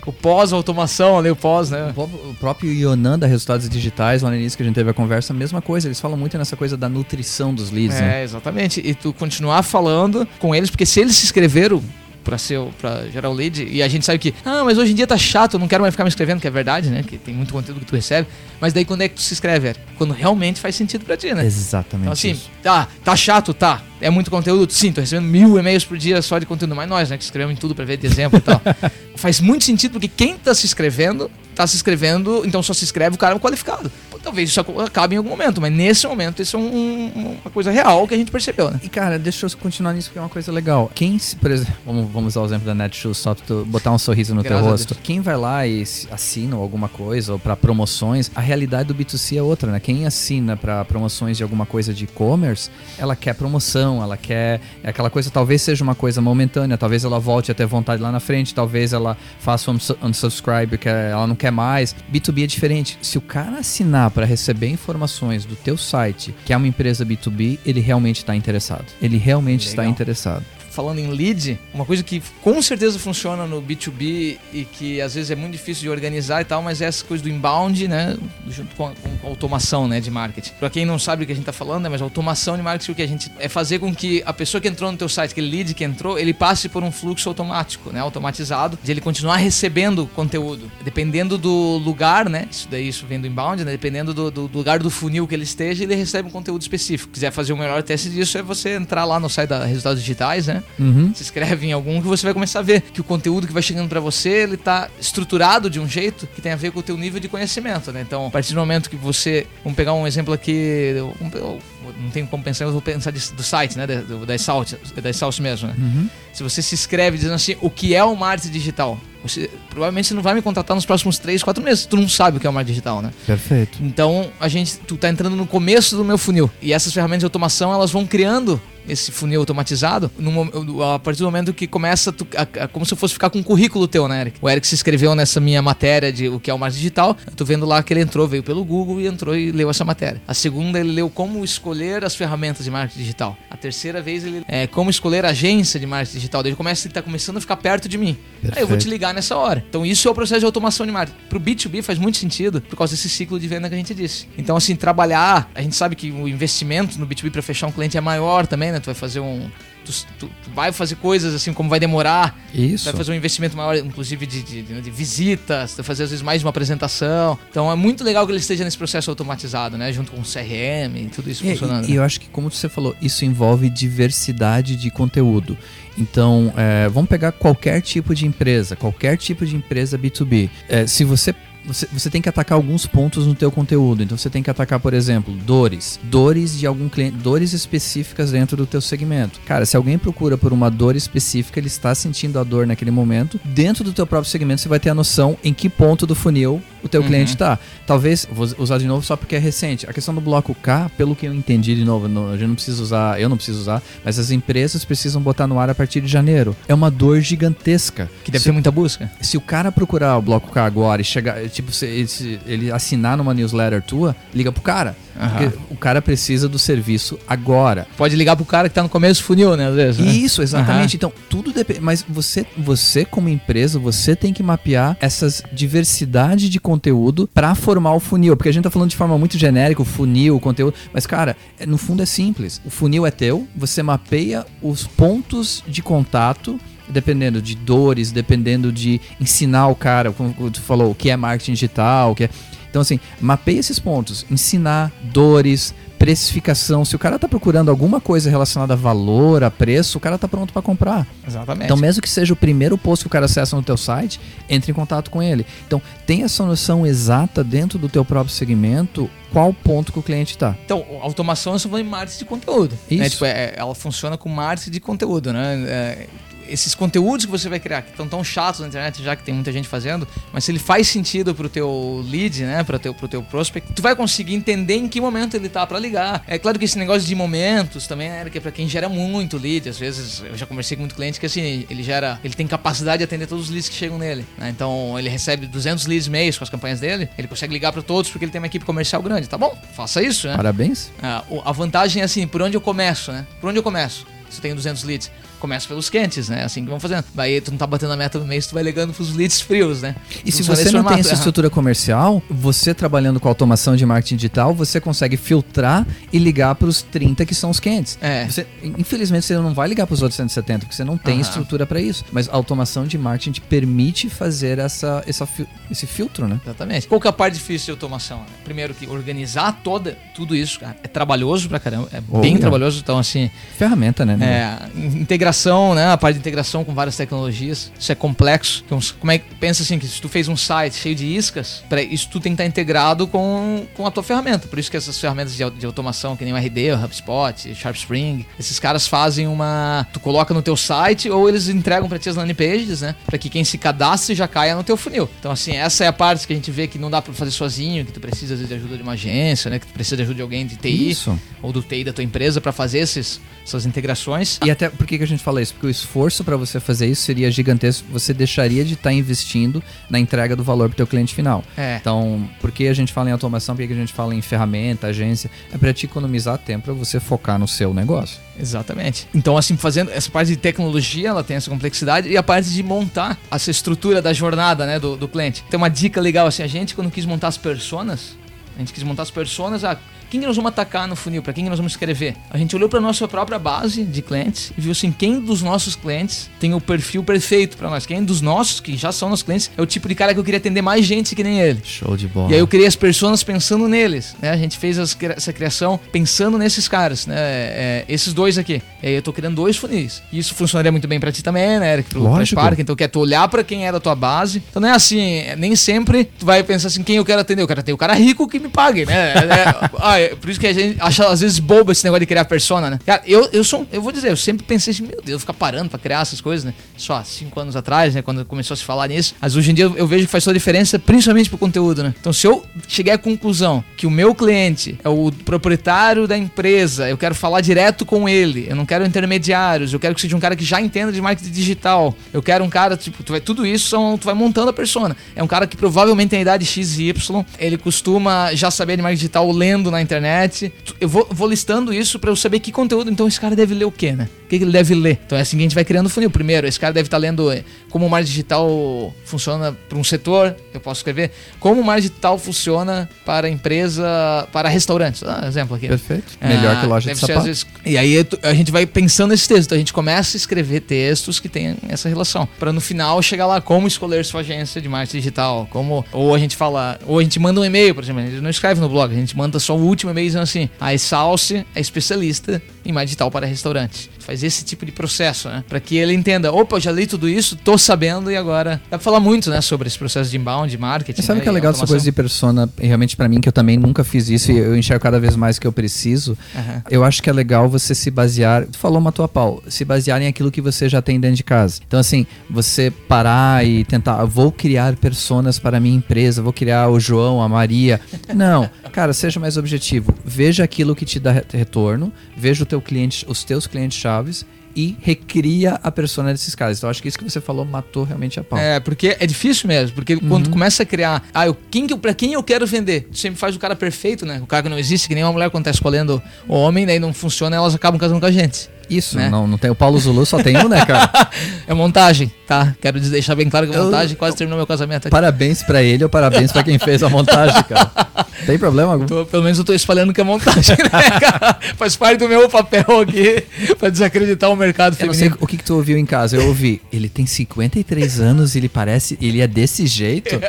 O pós-automação ali, o pós, né? O próprio- O próprio Ionan da Resultados Digitais, lá no início que a gente teve a conversa, a mesma coisa. Eles falam muito nessa coisa da nutrição dos leads, né? É, exatamente. E tu continuar falando com eles, porque se eles se inscreveram pra, ser, pra gerar o lead, e a gente sabe que, ah, mas hoje em dia tá chato, eu não quero mais ficar me inscrevendo, que é verdade, né? Que tem muito conteúdo que tu recebe. Mas daí quando é que tu se inscreve, Eric? Quando realmente faz sentido pra ti, né? Exatamente. Então assim, isso. tá, tá chato, tá. É muito conteúdo, sim, tô recebendo mil e-mails por dia só de conteúdo, mas nós, né, que escrevemos em tudo pra ver de exemplo e tal. Faz muito sentido porque quem tá se inscrevendo, tá se inscrevendo, então só se inscreve o cara qualificado. Talvez isso acabe em algum momento, mas nesse momento isso é um- um- uma coisa real que a gente percebeu, né? E cara, deixa eu continuar nisso porque é uma coisa legal. Quem, se, por exemplo, vamos, vamos usar o exemplo da Netshoes, só pra tu botar um sorriso no Graças teu rosto. Quem vai lá e assina alguma coisa ou pra promoções, a realidade do B2C é outra, né? Quem assina pra promoções de alguma coisa de e-commerce, ela quer promoção, ela quer é aquela coisa, talvez seja uma coisa momentânea, talvez ela volte a ter vontade lá na frente, talvez ela faça um unsu- unsubscribe que ela não quer mais. B2B é diferente. Se o cara assinar pra receber informações do teu site, que é uma empresa B2B, ele realmente está interessado. Ele realmente está Legal. interessado. Falando em lead, uma coisa que com certeza funciona no B2B e que às vezes é muito difícil de organizar e tal, mas é essa coisa do inbound, né? Junto com a, com a automação, né? De marketing. Pra quem não sabe o que a gente tá falando, né? Mas automação de marketing, o que a gente é fazer com que a pessoa que entrou no teu site, aquele lead que entrou, ele passe por um fluxo automático, né? Automatizado, de ele continuar recebendo conteúdo. Dependendo do lugar, né? Isso daí isso vem do inbound, né? Dependendo do, do lugar do funil que ele esteja, ele recebe um conteúdo específico. Se quiser fazer o melhor teste disso, é você entrar lá no site da Resultados Digitais, né? Uhum. se inscreve em algum que você vai começar a ver que o conteúdo que vai chegando pra você, ele tá estruturado de um jeito que tem a ver com o teu nível de conhecimento, né? Então, a partir do momento que você, vamos pegar um exemplo aqui, eu não tenho como pensar, eu vou pensar de- do site, né, da, do- da Salt, da Salt mesmo, né? Uhum. Se você se inscreve dizendo assim, o que é o marketing digital? Você, provavelmente você não vai me contratar nos próximos 3, 4 meses. Tu não sabe o que é o marketing digital, né? Perfeito. Então, a gente, tu tá entrando no começo do meu funil. E essas ferramentas de automação, elas vão criando esse funil automatizado no a partir do momento que começa tu- a- a- como se fosse ficar com um currículo teu, né, Eric? O Eric se inscreveu nessa minha matéria de o que é o marketing digital. Eu tô vendo lá que ele entrou, veio pelo Google e entrou e leu essa matéria. A segunda, ele leu como escolher as ferramentas de marketing digital. A terceira vez, ele é como escolher a agência de marketing digital. Daí ele começa, ele tá começando a ficar perto de mim. Aí eu vou te Perfeito. ligar nessa hora. Então isso é o processo de automação de marketing. Pro B2B faz muito sentido por causa desse ciclo de venda que a gente disse. Então assim, trabalhar, a gente sabe que o investimento no B2B para fechar um cliente é maior também, né? Tu vai fazer um tu, tu- tu vai fazer coisas assim como vai demorar, Isso. vai fazer um investimento maior, inclusive de, de, de- de visitas, tu vai fazer às vezes mais de uma apresentação. Então é muito legal que ele esteja nesse processo automatizado, né? Junto com o CRM e tudo isso funcionando. E, e eu acho que, como você falou, isso envolve diversidade de conteúdo. Então, é, vamos pegar qualquer tipo de empresa, qualquer tipo de empresa B2B. É, se você, você. Você tem que atacar alguns pontos no teu conteúdo. Então você tem que atacar, por exemplo, dores. Dores de algum cliente. Dores específicas dentro do teu segmento. Cara, se alguém procura por uma dor específica, ele está sentindo a dor naquele momento. Dentro do teu próprio segmento, você vai ter a noção em que ponto do funil o teu Uhum. cliente está. Talvez, vou usar de novo só porque é recente. A questão do bloco K, pelo que eu entendi de novo, no- a gente não precisa usar, eu não preciso usar, mas as empresas precisam botar no ar a partir de janeiro. É uma dor gigantesca. Que deve se, ter muita busca. se o cara procurar o bloco K agora e chegar, tipo, se, ele, ele assinar numa newsletter tua, liga pro cara. Porque o cara precisa do serviço agora. Pode ligar pro cara que tá no começo do funil, né? Às vezes. né? Isso, exatamente. Então, tudo depende. Mas você, você, como empresa, você tem que mapear essas diversidade de conteúdo para formar o funil. Porque a gente tá falando de forma muito genérica, o funil, o conteúdo. Mas, cara, é- no fundo é simples. O funil é teu, você mapeia os pontos de contato. Dependendo de dores, dependendo de ensinar o cara, como tu falou, o que é marketing digital, o que é. Então, assim, mapeia esses pontos. Ensinar, dores, precificação. Se o cara tá procurando alguma coisa relacionada a valor, a preço, o cara tá pronto para comprar. Exatamente. Então, mesmo que seja o primeiro post que o cara acessa no teu site, entre em contato com ele. Então, tem essa noção exata dentro do teu próprio segmento, qual ponto que o cliente tá. Então, automação é só em marketing de conteúdo. Né? Isso. Tipo, é- ela funciona com marketing de conteúdo, né? É, esses conteúdos que você vai criar, que estão tão chatos na internet, já que tem muita gente fazendo, mas se ele faz sentido pro teu lead, né, pro teu, pro teu prospect, tu vai conseguir entender em que momento ele tá para ligar. É claro que esse negócio de momentos também é que é pra quem gera muito lead, às vezes eu já conversei com muito cliente que assim, ele gera, ele tem capacidade de atender todos os leads que chegam nele, né? Então ele recebe 200 leads mês com as campanhas dele, ele consegue ligar para todos porque ele tem uma equipe comercial grande, tá bom? Faça isso, né? Parabéns. Ah, a vantagem é assim, por onde eu começo, né? Por onde eu começo? Se eu tenho 200 leads, começa pelos quentes, né? Assim que vão fazendo. Daí tu não tá batendo a meta no mês, tu vai ligando pros leads frios, né? E se você não tem essa estrutura comercial, você trabalhando com automação de marketing digital, você consegue filtrar e ligar pros 30 que são os quentes. É. Você, infelizmente você não vai ligar pros outros 170, porque você não tem Aham. estrutura para isso. Mas a automação de marketing te permite fazer essa, essa, esse filtro, né? Exatamente. Qual que é a parte difícil de automação? né? Primeiro que organizar toda, tudo isso, cara, é trabalhoso pra caramba. É bem é. trabalhoso. Então, assim, Ferramenta, né? é, in- integração, né? A parte de integração com várias tecnologias. Isso é complexo. Então, como é que pensa assim, que se tu fez um site cheio de iscas, pra, isso tu tem que estar integrado com, com a tua ferramenta. Por isso que essas ferramentas de, de automação, que nem o RD, o HubSpot, SharpSpring, esses caras fazem uma. Tu coloca no teu site ou eles entregam pra ti as landing pages, né? Pra que quem se cadastre já caia no teu funil. Então, assim, essa é a parte que a gente vê que não dá pra fazer sozinho, que tu precisa às vezes, de ajuda de uma agência, né? Que tu precisa de ajuda de alguém de TI Isso. ou do TI da tua empresa pra fazer esses, essas integrações. E até por que, que a gente fala isso? Porque o esforço para você fazer isso seria gigantesco. Você deixaria de estar investindo na entrega do valor para o teu cliente final. É. Então, por que a gente fala em automação? Por que a gente fala em ferramenta, agência? É para te economizar tempo para você focar no seu negócio. Exatamente. Então, assim, fazendo essa parte de tecnologia, ela tem essa complexidade e a parte de montar essa estrutura da jornada, né, do, do cliente. Tem uma dica legal, assim, a gente quando quis montar as personas, a gente quis montar as personas, ah, quem que nós vamos atacar no funil? Para quem que nós vamos escrever? A gente olhou para nossa própria base de clientes e viu assim, quem dos nossos clientes tem o perfil perfeito para nós? Quem dos nossos, que já são nossos clientes, é o tipo de cara que eu queria atender mais gente que nem ele. Show de bola. E aí eu criei as pessoas pensando neles, né? A gente fez as essa criação pensando nesses caras, né? É, esses dois aqui. E aí eu tô criando dois funis. E isso funcionaria muito bem pra ti também, né, Eric? Pro, Lógico. Spark. Então quer tu olhar pra quem é da tua base. Então não é assim, é- nem sempre tu vai pensar assim, quem eu quero atender? Eu quero atender o cara rico que me pague, né? É, é- é por isso que a gente acha às vezes bobo esse negócio de criar persona, né? Cara, eu, eu sou, eu vou dizer, eu sempre pensei assim, meu Deus, ficar parando pra criar essas coisas, né? Só cinco anos atrás, né, quando começou a se falar nisso. Mas hoje em dia eu, eu vejo que faz toda a diferença, principalmente pro conteúdo, né? Então se eu chegar à conclusão que o meu cliente é o proprietário da empresa, eu quero falar direto com ele, eu não quero intermediários, eu quero que seja um cara que já entenda de marketing digital, eu quero um cara, tipo, tu vai, tudo isso são, tu vai montando a persona. É um cara que provavelmente tem a idade X e Y, ele costuma já saber de marketing digital lendo na internet. Tu- Eu vou, vou listando isso pra eu saber que conteúdo, então esse cara deve ler o quê, né? O que, ele deve ler? Então é assim que a gente vai criando o funil. Primeiro, esse cara deve estar lendo eh, como o marketing digital funciona para um setor, eu posso escrever, como o marketing digital funciona para empresa, para restaurantes. Ah, exemplo aqui. Perfeito. Melhor Ah, que loja de sapato. vezes- E aí a gente vai pensando nesses textos. Então a gente começa a escrever textos que tenham essa relação. Para no final chegar lá como escolher sua agência de marketing digital. Como, ou a gente fala, ou a gente manda um e-mail, por exemplo. A gente não escreve no blog, a gente manda só o último e-mail dizendo assim: a Salse é especialista em marketing digital para restaurantes. Faz esse tipo de processo, né? Para que ele entenda: opa, eu já li tudo isso, tô sabendo e agora. Dá pra falar muito, né? Sobre esse processo de inbound, de marketing. E sabe o né, que é legal automação. coisa de persona? Realmente pra mim, que eu também nunca fiz isso e eu enxergo cada vez mais que eu preciso. Aham. Eu acho que é legal você se basear. Tu falou uma tua pau, se basear em aquilo que você já tem dentro de casa. Então, assim, você parar e tentar. "Ah, Vou criar personas para a minha empresa, vou criar o João, a Maria. Não, cara, seja mais objetivo. Veja aquilo que te dá re- retorno, veja o teu cliente, os teus clientes chaves e recria a persona desses caras. Então, acho que isso que você falou matou realmente a pau. É, porque é difícil mesmo, porque quando tu começa a criar, ah, eu, quem que, eu- pra quem eu quero vender? Tu sempre faz o cara perfeito, né? O cara que não existe, que nem uma mulher quando tá escolhendo o homem, daí não funciona, elas acabam casando com a gente. Isso, né? não, não tem. O Paulo Zulu só tem um, né, cara? É montagem, tá? Quero deixar bem claro que Eu- montagem quase terminou meu casamento aqui. Parabéns pra ele ou parabéns pra quem fez a montagem, cara. Tem problema algum? Tô- pelo menos eu tô espalhando que é montagem, né, cara? Faz parte do meu papel aqui pra desacreditar o mercado Eu não sei feminino. o que, que tu ouviu em casa. Eu ouvi, ele tem 53 anos e ele parece. Ele é desse jeito.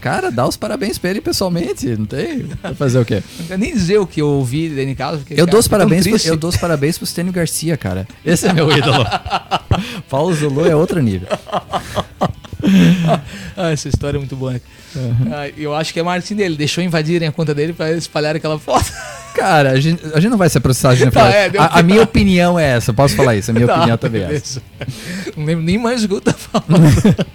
Cara, dá os parabéns pra ele pessoalmente. Não tem? Vai fazer o quê? Não quero nem dizer o que eu ouvi dentro de casa. Eu dou os parabéns, pro, eu dou os parabéns pro Stênio Garcia, cara. Esse é meu ídolo. Paulo Zulu é outro nível. Ah, essa história é muito boa. Ah, eu acho que é marketing dele. Deixou invadirem a conta dele pra espalhar aquela foto. Cara, a gente, a gente não vai se processar. A, Tá, é, a, a minha opinião é essa. Posso falar isso? A minha Tá, opinião também é essa. beleza. Não lembro nem mais o que eu tava falando.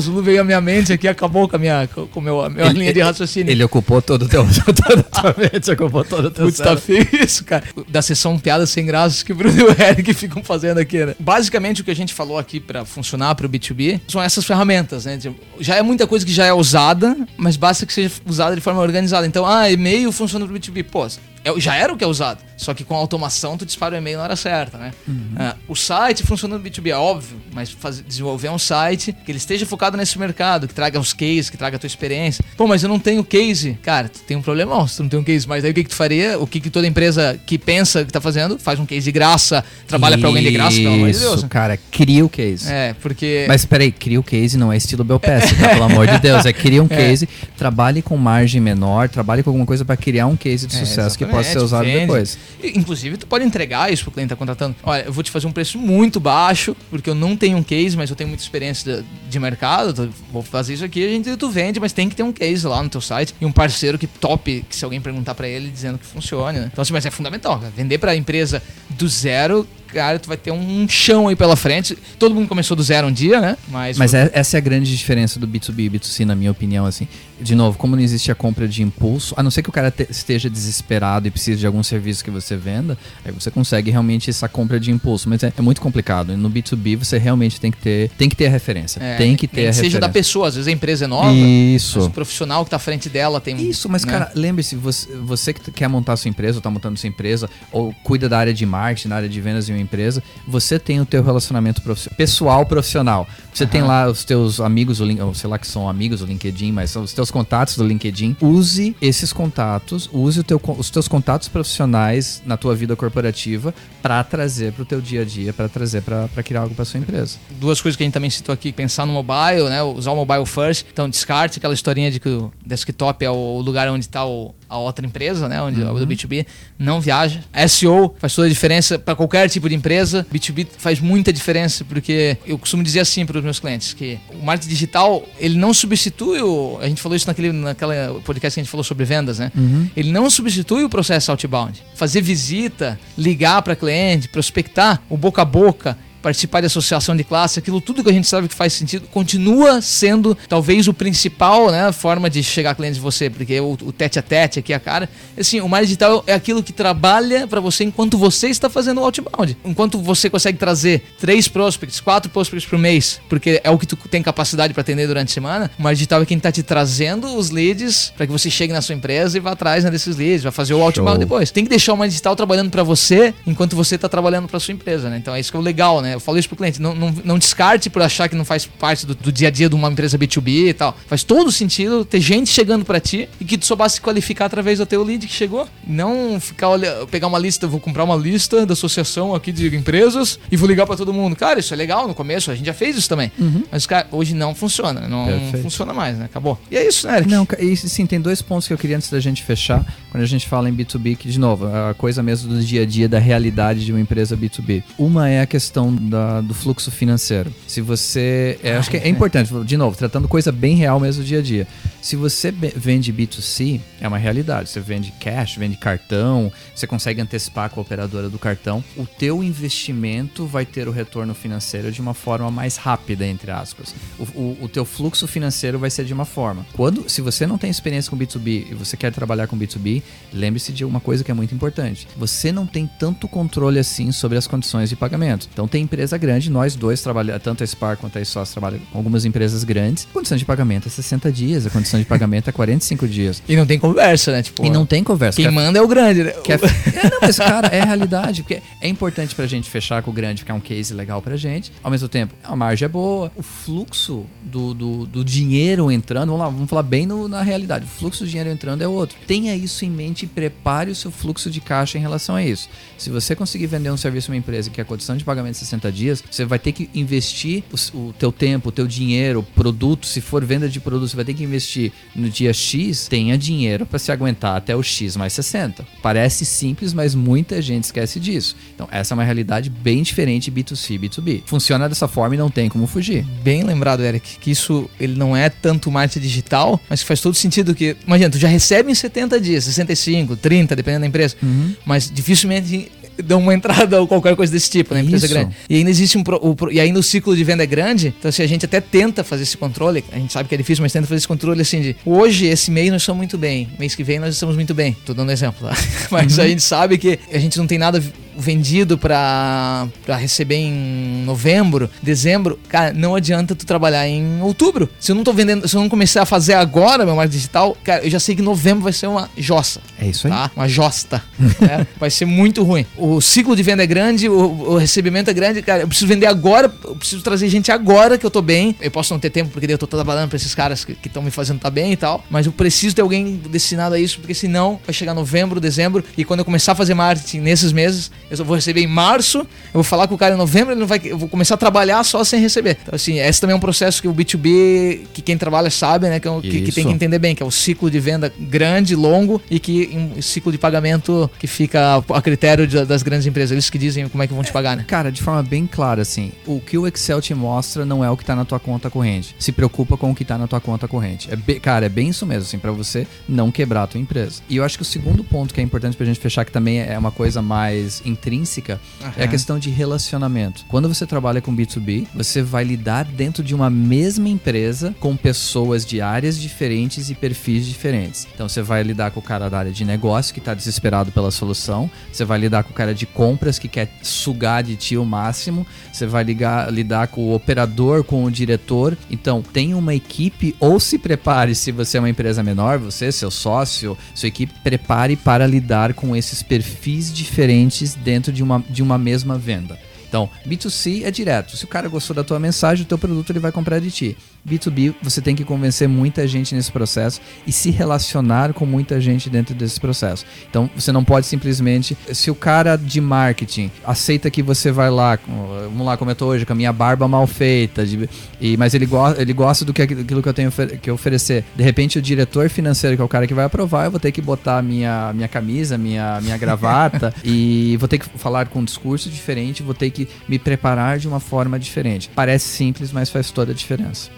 Zulu veio à minha mente aqui acabou com a minha, com meu, a minha Ele- linha de raciocínio. Ele ocupou todo o teu. toda a tua mente, ocupou todo o teu Putz, tá feio isso, cara. Da sessão piadas sem graças que o Bruno e o Eric ficam fazendo aqui, né? Basicamente, o que a gente falou aqui pra funcionar pro B2B são essas ferramentas, né? Tipo, Já é muita coisa que já é usada, mas basta que seja usada de forma organizada. Então, ah, e-mail funciona pro B2B. Pô, é- já era o que é usado. Só que com automação, tu dispara o e-mail na hora certa, né? Ah, o site funciona no B2B, é óbvio, mas fazer- desenvolver um site que ele esteja focado nesse mercado, que traga os cases, que traga a tua experiência. Pô, mas eu não tenho case. Cara, tu tem um problemão se tu não tem um case. Mas aí o que, que tu faria? O que, que toda empresa que pensa que tá fazendo faz um case de graça, trabalha pra alguém de graça, pelo amor de Deus. Isso, cara, cria o case. É, porque. Mas peraí, cria o case não é estilo Belpass, tá? Pelo amor de Deus. É cria um case, trabalhe com margem menor, trabalhe com alguma coisa pra criar um case de É, sucesso que possa ser usado vende. depois. Inclusive, tu pode entregar isso pro cliente que tá contratando. Olha, eu vou te fazer um preço muito baixo, porque eu não tenho um case, mas eu tenho muita experiência de, de mercado. tu- vou fazer isso aqui, a gente tu vende, mas tem que ter um case lá no teu site e um parceiro que top, que se alguém perguntar pra ele dizendo que funcione, né? Então, assim, mas é fundamental, cara. Vender pra empresa do zero, cara, tu vai ter um chão aí pela frente. Todo mundo começou do zero um dia, né? Mas, Mas é- essa é a grande diferença do B2B e B2C, na minha opinião, assim. De novo, como não existe a compra de impulso, a não ser que o cara te- esteja desesperado e precise de algum serviço que você venda, aí você consegue realmente essa compra de impulso. Mas é, é muito complicado. E no B2B você realmente tem que ter, tem que ter a referência. é, tem que ter a seja referência. da pessoa, às vezes a empresa é nova. Isso. O profissional que tá à frente dela tem. Isso, mas né? cara, lembre-se, você, você que quer montar sua empresa, ou tá montando sua empresa, ou cuida da área de marketing, da área de vendas em uma empresa, você tem o teu relacionamento profi- pessoal profissional. Você tem lá os teus amigos, o ou sei lá que são amigos do LinkedIn, mas são os teus contatos do LinkedIn. Use esses contatos, use o teu, os teus contatos profissionais na tua vida corporativa para trazer pro teu dia a dia, para trazer para criar algo para sua empresa. duas coisas que a gente também citou aqui, pensar no mobile, né? Usar o mobile first. Então, descarte aquela historinha de que o desktop é o lugar onde está a outra empresa, né? Onde o do B2B não viaja. SEO faz toda a diferença para qualquer tipo de empresa. B2B faz muita diferença porque eu costumo dizer assim para os meus clientes que o marketing digital, ele não substitui o, a gente falou isso naquele naquela podcast que a gente falou sobre vendas, né? Ele não substitui o processo outbound. Fazer visita, ligar para cliente, prospectar, o boca a boca, participar de associação de classe, aquilo tudo que a gente sabe que faz sentido, continua sendo talvez o principal, né, forma de chegar a clientes de você, porque o, o tete a tete aqui a cara, assim, o marketing digital é aquilo que trabalha para você enquanto você está fazendo o outbound. Enquanto você consegue trazer três prospects, quatro prospects por mês, porque é o que tu tem capacidade para atender durante a semana, o marketing digital é quem tá te trazendo os leads para que você chegue na sua empresa e vá atrás né, desses leads, vai fazer o outbound Show. depois. Tem que deixar o marketing digital trabalhando para você enquanto você tá trabalhando para sua empresa, né? Então é isso que é o legal, né? Eu falo isso pro cliente, não, não, não descarte por achar que não faz parte do, do dia a dia de uma empresa B2B e tal. Faz todo sentido ter gente chegando para ti e que tu só basta se qualificar através do teu lead que chegou. Não ficar olha, pegar uma lista, vou comprar uma lista da associação aqui de empresas e vou ligar para todo mundo. Cara, isso é legal no começo, a gente já fez isso também. Mas cara, hoje não funciona, não Perfeito. funciona mais, né? Acabou. E é isso, né, Eric? Não, e sim, tem dois pontos que eu queria antes da gente fechar, quando a gente fala em B2B, que, de novo, a coisa mesmo do dia a dia, da realidade de uma empresa B2B. Uma é a questão da- do fluxo financeiro. Se você. é, acho que é importante, de novo, tratando coisa bem real mesmo do dia a dia. Se você vende B2C, é uma realidade. Você vende cash, vende cartão, você consegue antecipar com a operadora do cartão. O teu investimento vai ter o retorno financeiro de uma forma mais rápida, entre aspas. O, o- o teu fluxo financeiro vai ser de uma forma. Quando, se você não tem experiência com B2B e você quer trabalhar com B2B, lembre-se de uma coisa que é muito importante. Você não tem tanto controle assim sobre as condições de pagamento. Então tem empresa grande, nós dois trabalhamos, tanto a Spar quanto a ISOS trabalham com algumas empresas grandes. A condição de pagamento é 60 dias, a condição de pagamento é 45 dias. E não tem conversa, né? Tipo, E não tem conversa. quem manda é o grande, né? Quer... É, não, mas, cara, é a realidade. Porque é importante pra gente fechar com o grande, ficar um case legal pra gente. Ao mesmo tempo, a margem é boa. O fluxo do, do, do dinheiro entrando, vamos lá, vamos falar bem no- na realidade. O fluxo do dinheiro entrando é outro. Tenha isso em mente e prepare o seu fluxo de caixa em relação a isso. Se você conseguir vender um serviço a uma empresa que a condição de pagamento é 60 60 dias, você vai ter que investir o, o teu tempo, o teu dinheiro, produto, se for venda de produto, você vai ter que investir no dia X, tenha dinheiro para se aguentar até o X mais 60. Parece simples, mas muita gente esquece disso. Então, essa é uma realidade bem diferente B2C e B2B. Funciona dessa forma e não tem como fugir. Bem lembrado, Eric, que isso ele não é tanto marketing digital, mas faz todo sentido que, imagina, tu já recebe em 70 dias, 65, 30, dependendo da empresa, Uhum. mas dificilmente dão uma entrada ou qualquer coisa desse tipo na empresa Isso. grande. E ainda existe um pro- o e ainda o ciclo de venda é grande, então assim, a gente até tenta fazer esse controle, a gente sabe que é difícil, mas tenta fazer esse controle assim de hoje, esse mês nós estamos muito bem, mês que vem nós estamos muito bem. Tô dando exemplo, tá? Mas a gente sabe que a gente não tem nada vendido pra pra receber em novembro, dezembro, cara, não adianta tu trabalhar em outubro. Se eu não tô vendendo, se eu não começar a fazer agora meu marketing digital, cara, eu já sei que novembro vai ser uma jossa É isso aí. tá? Uma josta. né? Vai ser muito ruim. O ciclo de venda é grande, o, o recebimento é grande. Cara, eu preciso vender agora, eu preciso trazer gente agora que eu tô bem. Eu posso não ter tempo porque eu tô trabalhando pra esses caras que estão me fazendo tá bem e tal. Mas eu preciso ter alguém destinado a isso, porque senão vai chegar novembro, dezembro. E quando eu começar a fazer marketing nesses meses, eu só vou receber em março. Eu vou falar com o cara em novembro, ele não vai. Eu vou começar a trabalhar só sem receber. Então, assim, esse também é um processo que o B2B, que quem trabalha sabe, né? Que, é que- que tem que entender bem, que é o ciclo de venda grande, longo e que um ciclo de pagamento que fica a critério de- das grandes empresas. Eles que dizem como é que vão te pagar, né? Cara, de forma bem clara, assim, o que o Excel te mostra não é o que tá na tua conta corrente. Se preocupa com o que tá na tua conta corrente. É cara, é bem isso mesmo, assim, pra você não quebrar a tua empresa. E eu acho que o segundo ponto que é importante pra gente fechar, que também é uma coisa mais intrínseca, é a questão de relacionamento. Quando você trabalha com B2B, você vai lidar dentro de uma mesma empresa com pessoas de áreas diferentes e perfis diferentes. Então você vai lidar com o cara da área de negócio que está desesperado pela solução, você vai lidar com o cara de compras que quer sugar de ti o máximo, você vai ligar, lidar com o operador, com o diretor. Então tem uma equipe ou se prepare se você é uma empresa menor, você, seu sócio, sua equipe, prepare para lidar com esses perfis diferentes dentro de uma, de uma mesma venda. Então, B2C é direto. Se o cara gostou da tua mensagem, o teu produto ele vai comprar de ti. B2B, você tem que convencer muita gente nesse processo e se relacionar com muita gente dentro desse processo. Então, você não pode simplesmente. Se o cara de marketing aceita que você vai lá, vamos lá, como eu tô hoje, com a minha barba mal feita, de- e, mas ele, go, ele gosta do que aquilo que eu tenho que oferecer. De repente, o diretor financeiro, que é o cara que vai aprovar, eu vou ter que botar minha, minha camisa, minha, minha gravata e vou ter que falar com um discurso diferente, vou ter que me preparar de uma forma diferente. Parece simples, mas faz toda a diferença.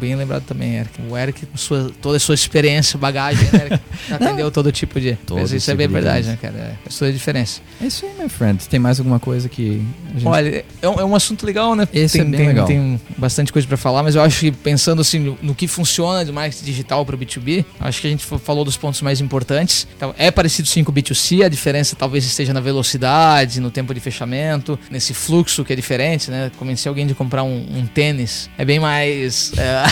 Bem lembrado também, Eric. O Eric, com sua, toda a sua experiência, bagagem, né, Eric? Atendeu todo tipo de. Todo isso é tipo bem de verdade, né, cara? É, faz toda a diferença. É isso aí, my friend. Tem mais alguma coisa que gente... Olha, é um, é um assunto legal, né? Esse tem, é bem tem, legal. tem bastante coisa pra falar, mas eu acho que pensando assim no, no que funciona de marketing digital para B2B, acho que a gente fa- falou dos pontos mais importantes. Então, é parecido sim com o B2C, a diferença talvez esteja na velocidade, no tempo de fechamento, nesse fluxo que é diferente, né? Convencer alguém de comprar um, um tênis é bem mais. É...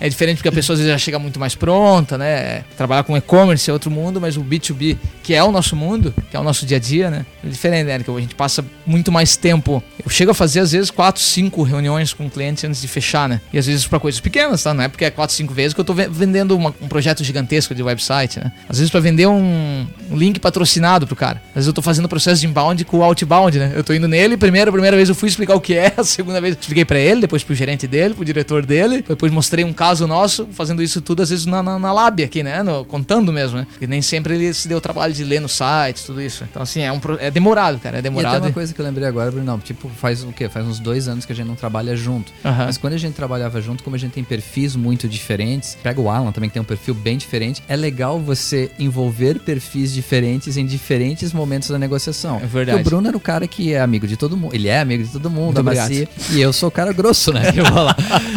É diferente porque a pessoa às vezes já chega muito mais pronta, né? Trabalhar com e-commerce é outro mundo, mas o B2B, que é o nosso mundo, que é o nosso dia a dia, né? É diferente, né? Que a gente passa muito mais tempo. Eu chego a fazer às vezes 4, 5 reuniões com clientes antes de fechar, né? E às vezes para coisas pequenas, tá? Não é porque é 4, 5 vezes que eu tô ve- vendendo uma- um projeto gigantesco de website, né? Às vezes para vender um, um link patrocinado pro cara. Às vezes eu tô fazendo o processo de inbound com o outbound, né? Eu tô indo nele, primeiro, a primeira vez eu fui explicar o que é, a segunda vez eu expliquei para ele, depois pro gerente dele, pro diretor dele, depois mostrei um caso nosso, fazendo isso tudo às vezes na, na, na lábia aqui, né? No- contando mesmo, né? Porque nem sempre ele se deu o trabalho de ler no site, tudo isso. Então, assim, é, um, é demorado, cara, é E até demorado. uma coisa que eu lembrei agora, Bruno, tipo, faz o quê? Faz uns dois anos que a gente não trabalha junto. Mas quando a gente trabalhava junto, como a gente tem perfis muito diferentes, pega o Alan também que tem um perfil bem diferente, é legal você envolver perfis diferentes em diferentes momentos da negociação. É verdade. Porque o Bruno era o cara que é amigo de todo mundo, ele é amigo de todo mundo, da bacia, e eu sou o cara grosso, né? Eu vou lá.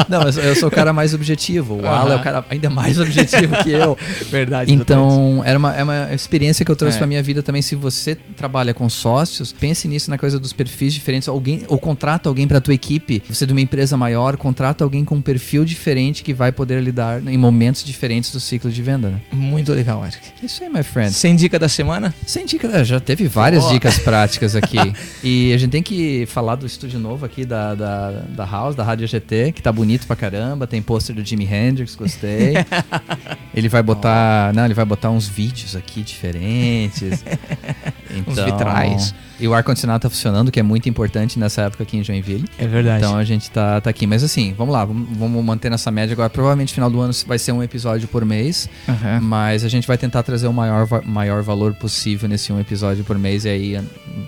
Não, eu sou o cara mais objetivo. O Alan é o cara ainda mais objetivo que eu. Verdade. Então, era uma, é uma experiência que eu trouxe É. pra minha vida também. Se você trabalha com sócios, pense nisso na coisa dos perfis diferentes. Alguém, ou contrata alguém pra tua equipe. Você é de uma empresa maior, contrata alguém com um perfil diferente que vai poder lidar em momentos diferentes do ciclo de venda, né? Muito legal, Eric. Isso aí, my friend. Sem dica da semana? Sem dica, é, já teve várias Ó. dicas práticas aqui. e a gente tem que falar do estúdio novo aqui da, da, da House, da Rádio GT, que tá bonito pra caramba. Tem pôster do Jimi Hendrix, gostei. ele vai botar. Não, ele vai botar uns vídeos aqui diferentes. Então, vitrais. E o ar-condicionado tá funcionando, que é muito importante. nessa época aqui em Joinville. É verdade. Então a gente tá, tá aqui. Mas assim, vamos lá, vamos, vamos manter nessa média agora. Provavelmente final do ano vai ser um episódio por mês. Aham. Mas a gente vai tentar trazer o maior, maior valor possível nesse um episódio por mês. E aí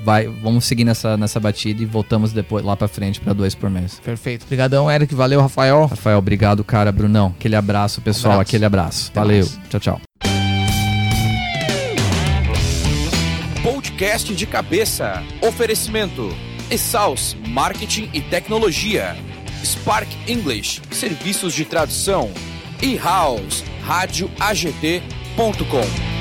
vai, vamos seguir nessa, nessa batida e voltamos depois lá pra frente pra dois por mês. Perfeito. Obrigadão, Eric. Valeu, Rafael. Rafael, obrigado, cara. Brunão, aquele abraço, pessoal. Abraço. Aquele abraço. Até Valeu. mais. Tchau, tchau. Podcast de cabeça. Oferecimento. Exaus Marketing e Tecnologia. Spark English, serviços de tradução. E House, rádio AGT.com.